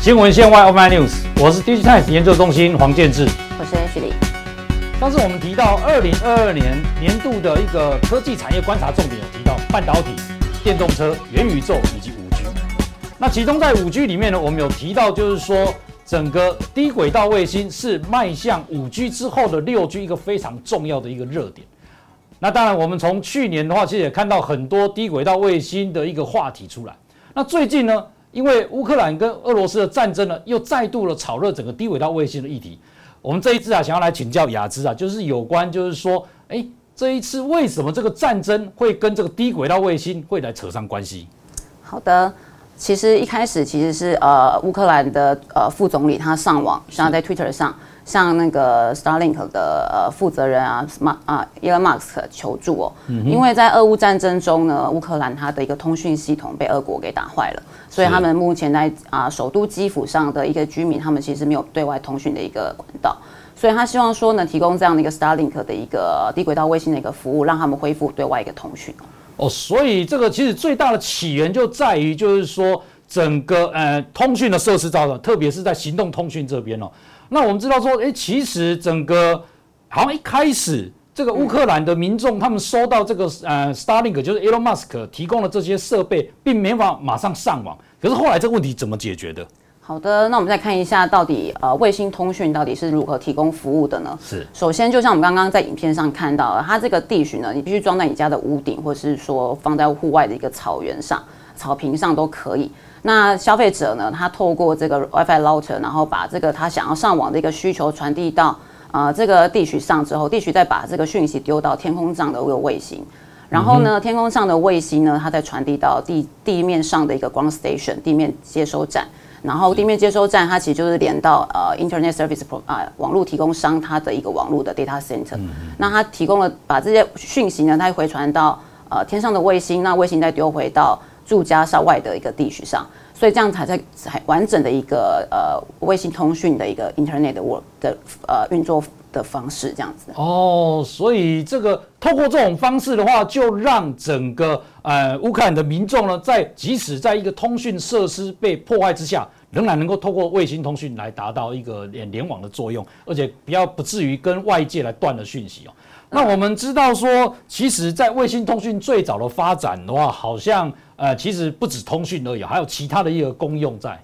新闻线外 Online News，我是 Digitimes 研究中心黄建志。我是 H 李。上次我们提到二零二二年年度的一个科技产业观察重点，有提到半导体、电动车、元宇宙以及五 G。那其中在五 G 里面呢，我们有提到，就是说整个低轨道卫星是迈向五 G 之后的六 G 一个非常重要的一个热点。那当然，我们从去年的话，其实也看到很多低轨道卫星的一个话题出来。那最近呢？因为乌克兰跟俄罗斯的战争呢，又再度的炒热整个低轨道卫星的议题。我们这一次啊，想要来请教雅芝啊，就是有关，就是说，哎，这一次为什么这个战争会跟这个低轨道卫星会来扯上关系？好的，其实一开始其实是呃，乌克兰的呃副总理他上网，然后在 Twitter 上。向那个 Starlink 的呃负责人啊，马啊，Elon Musk 求助哦，因为在俄乌战争中呢，乌克兰它的一个通讯系统被俄国给打坏了，所以他们目前在啊首都基辅上的一个居民，他们其实没有对外通讯的一个管道，所以他希望说呢，提供这样的一个 Starlink 的一个低轨道卫星的一个服务，让他们恢复对外一个通讯哦。所以这个其实最大的起源就在于，就是说整个呃通讯的设施造成，特别是在行动通讯这边哦。那我们知道说，哎，其实整个好像一开始这个乌克兰的民众，他们收到这个呃，Starlink 就是 Elon Musk 提供的这些设备，并没法马上上网。可是后来这个问题怎么解决的？好的，那我们再看一下，到底呃卫星通讯到底是如何提供服务的呢？是，首先就像我们刚刚在影片上看到，它这个地许呢，你必须装在你家的屋顶，或者是说放在户外的一个草原上、草坪上都可以。那消费者呢？他透过这个 WiFi router，然后把这个他想要上网的一个需求传递到呃这个地区上之后，地区再把这个讯息丢到天空上的一个卫星，然后呢，天空上的卫星呢，它再传递到地地面上的一个 ground station 地面接收站，然后地面接收站它其实就是连到呃 Internet Service Pro 啊网络提供商它的一个网络的 data center，那它提供了把这些讯息呢，它回传到呃天上的卫星，那卫星再丢回到。住家校外的一个地区上，所以这样才在才完整的一个呃卫星通讯的一个 Internet work 的呃运作的方式，这样子。哦，所以这个透过这种方式的话，就让整个呃乌克兰的民众呢，在即使在一个通讯设施被破坏之下，仍然能够透过卫星通讯来达到一个联联网的作用，而且比较不至于跟外界来断了讯息哦。那我们知道说，其实，在卫星通讯最早的发展的话，好像。呃，其实不止通讯而已，还有其他的一个功用在。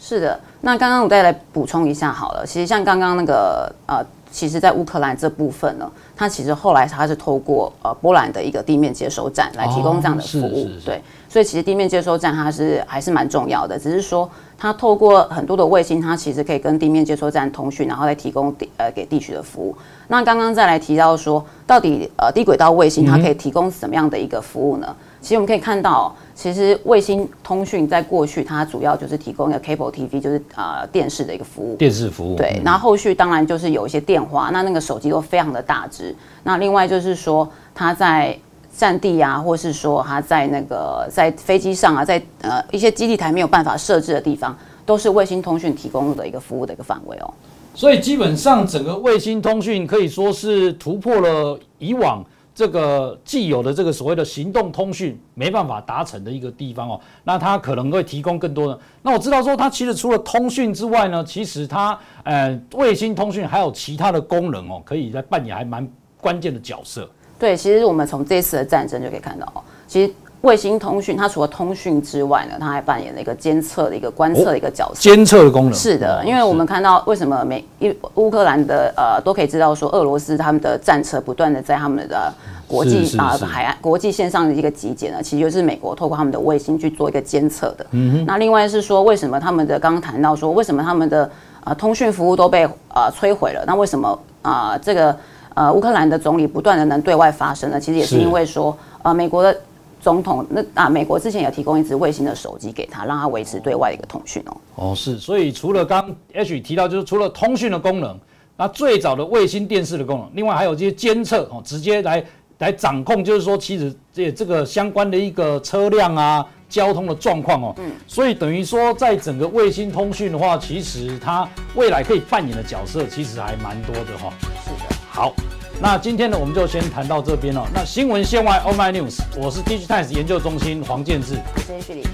是的，那刚刚我再来补充一下好了。其实像刚刚那个呃，其实在乌克兰这部分呢，它其实后来它是透过呃波兰的一个地面接收站来提供这样的服务。对，所以其实地面接收站它是还是蛮重要的，只是说它透过很多的卫星，它其实可以跟地面接收站通讯，然后来提供地呃给地区的服务。那刚刚再来提到说，到底呃低轨道卫星它可以提供什么样的一个服务呢？其实我们可以看到。其实卫星通讯在过去，它主要就是提供一个 cable TV，就是呃电视的一个服务。电视服务。对，然后后续当然就是有一些电那那个手机都非常的大只。那另外就是说，它在战地啊，或是说它在那个在飞机上啊，在呃一些基地台没有办法设置的地方，都是卫星通讯提供的一个服务的一个范围哦。所以基本上整个卫星通讯可以说是突破了以往。这个既有的这个所谓的行动通讯没办法达成的一个地方哦，那它可能会提供更多的。那我知道说，它其实除了通讯之外呢，其实它呃卫星通讯还有其他的功能哦，可以在扮演还蛮关键的角色。对，其实我们从这次的战争就可以看到哦，其实。卫星通讯，它除了通讯之外呢，它还扮演了一个监测的一个观测的一个角色。监测的功能是的，因为我们看到为什么美乌乌克兰的呃都可以知道说，俄罗斯他们的战车不断的在他们的国际啊海岸国际线上的一个集结呢，其实就是美国透过他们的卫星去做一个监测的。嗯哼。那另外是说，为什么他们的刚刚谈到说，为什么他们的呃通讯服务都被呃摧毁了？那为什么啊这个呃乌克兰的总理不断的能对外发声呢？其实也是因为说呃美国的。总统那啊，美国之前有提供一支卫星的手机给他，让他维持对外的一个通讯哦。哦，是，所以除了刚 H 提到，就是除了通讯的功能，那最早的卫星电视的功能，另外还有这些监测哦，直接来来掌控，就是说其实这这个相关的一个车辆啊、交通的状况哦。嗯。所以等于说，在整个卫星通讯的话，其实它未来可以扮演的角色，其实还蛮多的哈。是的。好。那今天呢，我们就先谈到这边哦。那新闻线外，All My News，我是 Digitimes 研究中心黄建志，我是徐礼，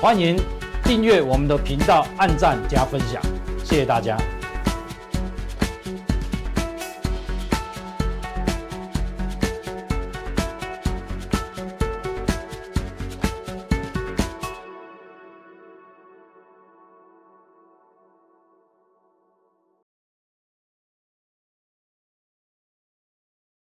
欢迎订阅我们的频道，按赞加分享，谢谢大家。